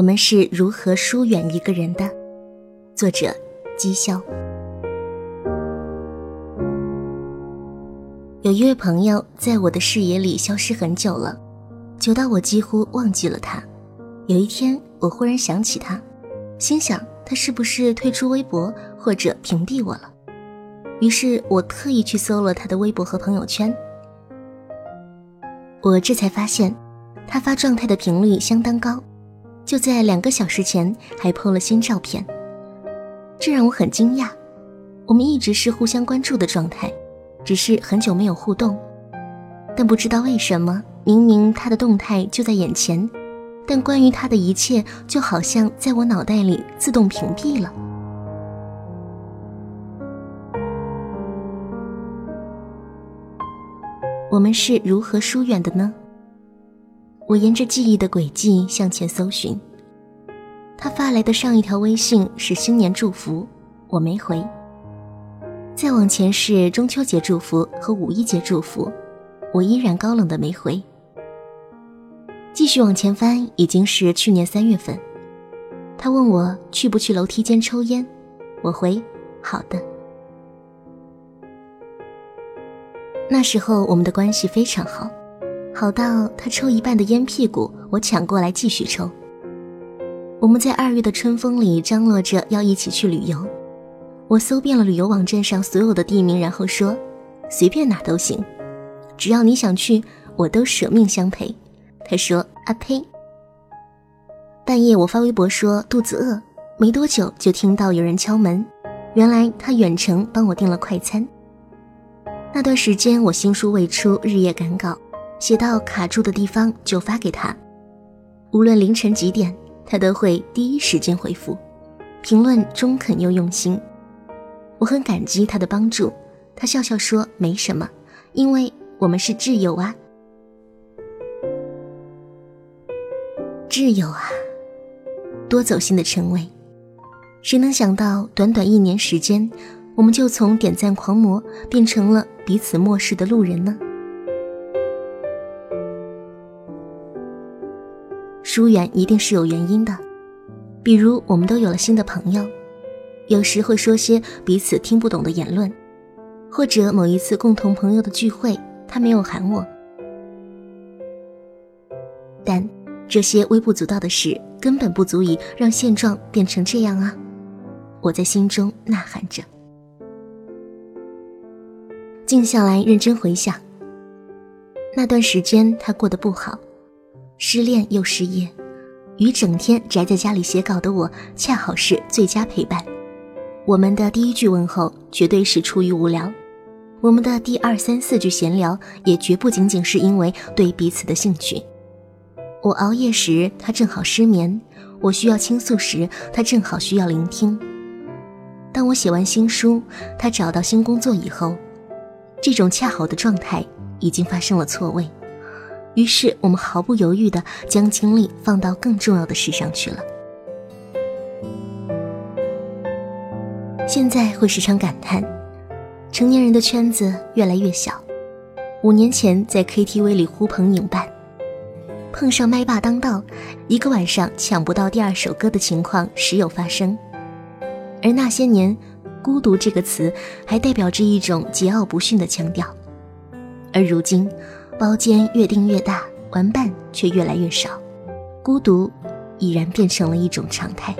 我们是如何疏远一个人的？作者：姬潇。有一位朋友在我的视野里消失很久了，久到我几乎忘记了他。有一天，我忽然想起他，心想他是不是退出微博或者屏蔽我了？于是我特意去搜了他的微博和朋友圈，我这才发现，他发状态的频率相当高。就在两个小时前，还 PO 了新照片，这让我很惊讶。我们一直是互相关注的状态，只是很久没有互动。但不知道为什么，明明他的动态就在眼前，但关于他的一切就好像在我脑袋里自动屏蔽了。我们是如何疏远的呢？我沿着记忆的轨迹向前搜寻，他发来的上一条微信是新年祝福，我没回。再往前是中秋节祝福和五一节祝福，我依然高冷的没回。继续往前翻，已经是去年三月份，他问我去不去楼梯间抽烟，我回好的。那时候我们的关系非常好。好到他抽一半的烟屁股，我抢过来继续抽。我们在二月的春风里张罗着要一起去旅游，我搜遍了旅游网站上所有的地名，然后说随便哪都行，只要你想去，我都舍命相陪。他说啊呸！半夜我发微博说肚子饿，没多久就听到有人敲门，原来他远程帮我订了快餐。那段时间我新书未出，日夜赶稿。写到卡住的地方就发给他，无论凌晨几点，他都会第一时间回复，评论中肯又用心。我很感激他的帮助，他笑笑说没什么，因为我们是挚友啊，挚友啊，多走心的称谓，谁能想到短短一年时间，我们就从点赞狂魔变成了彼此漠视的路人呢？疏远一定是有原因的，比如我们都有了新的朋友，有时会说些彼此听不懂的言论，或者某一次共同朋友的聚会，他没有喊我。但这些微不足道的事根本不足以让现状变成这样啊！我在心中呐喊着。静下来，认真回想，那段时间他过得不好。失恋又失业，与整天宅在家里写稿的我恰好是最佳陪伴。我们的第一句问候绝对是出于无聊，我们的第二三四句闲聊也绝不仅仅是因为对彼此的兴趣。我熬夜时，他正好失眠；我需要倾诉时，他正好需要聆听。当我写完新书，他找到新工作以后，这种恰好的状态已经发生了错位。于是我们毫不犹豫地将精力放到更重要的事上去了。现在会时常感叹，成年人的圈子越来越小。五年前在 KTV 里呼朋引伴，碰上麦霸当道，一个晚上抢不到第二首歌的情况时有发生。而那些年，孤独这个词还代表着一种桀骜不驯的腔调。而如今。包间越订越大，玩伴却越来越少，孤独已然变成了一种常态。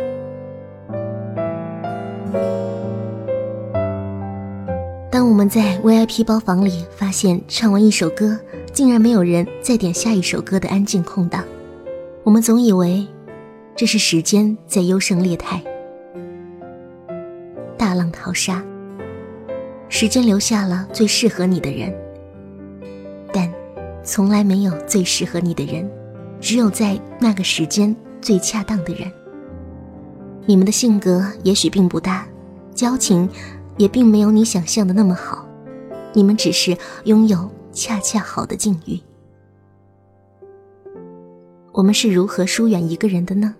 当我们在 VIP 包房里发现唱完一首歌，竟然没有人再点下一首歌的安静空档，我们总以为这是时间在优胜劣汰，大浪淘沙，时间留下了最适合你的人。从来没有最适合你的人，只有在那个时间最恰当的人。你们的性格也许并不大，交情也并没有你想象的那么好，你们只是拥有恰恰好的境遇。我们是如何疏远一个人的呢？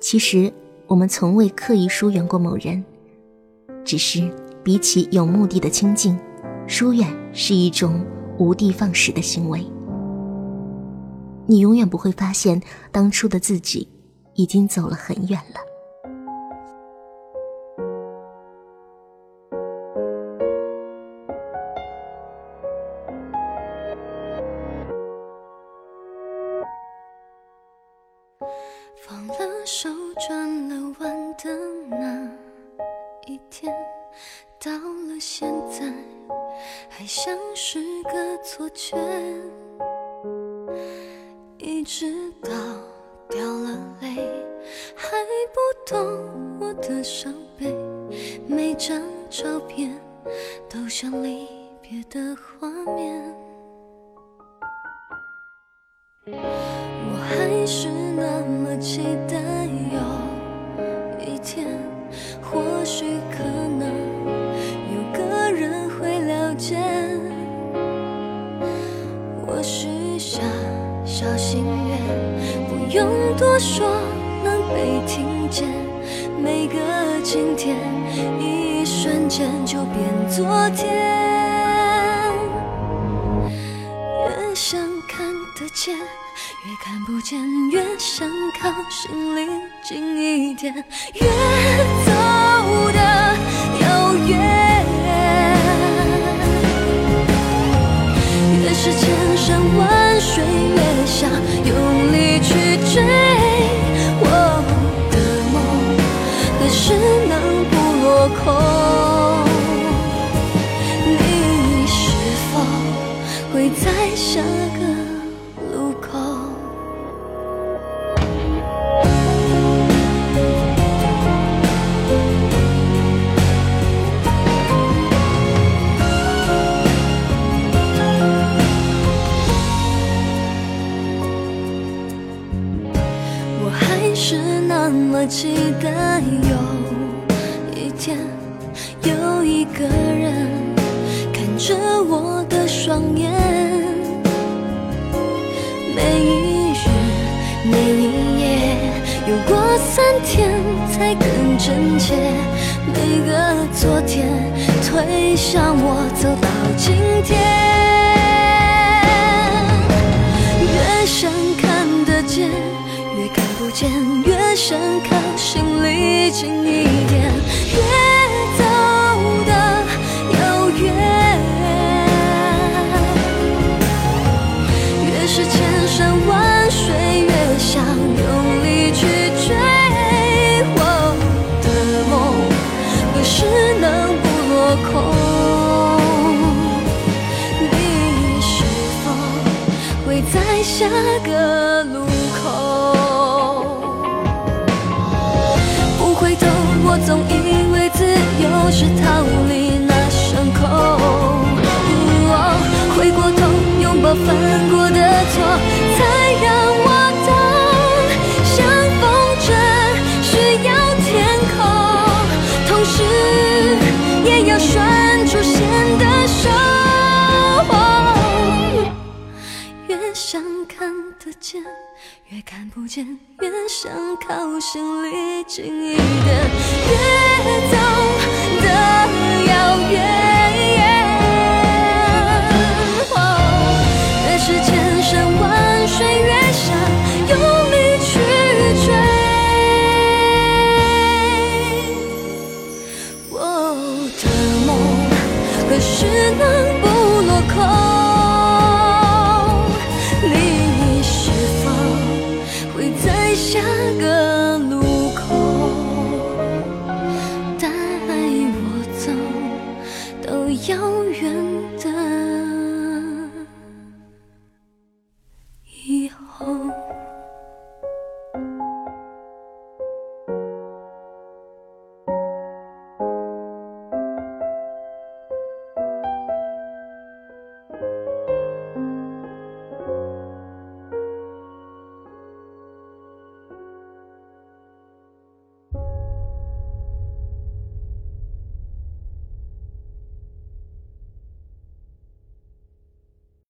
其实我们从未刻意疏远过某人，只是比起有目的的亲近，疏远是一种。无的放矢的行为，你永远不会发现当初的自己已经走了很远了。是个错觉。一直到掉了泪，还不懂我的伤悲。每张照片都像离别的画面。我还是那么期待有一天，或许用多说，能被听见。每个今天，一瞬间就变昨天。越想看得见，越看不见；越想靠心里近一点，越在下个路口？我还是那么期待有一天，有一个人看着我的双眼，每一日每一夜，有过三天才更真切，每个昨天推向我走到今天。越想看得见，越看不见；越想靠心里近一空？你是否会在下个路口？不回头，我总以为自由是逃离那伤口。哦回过头，拥抱犯过的错，想看得见，越看不见；越想靠心里近一点，越走的遥远。遥远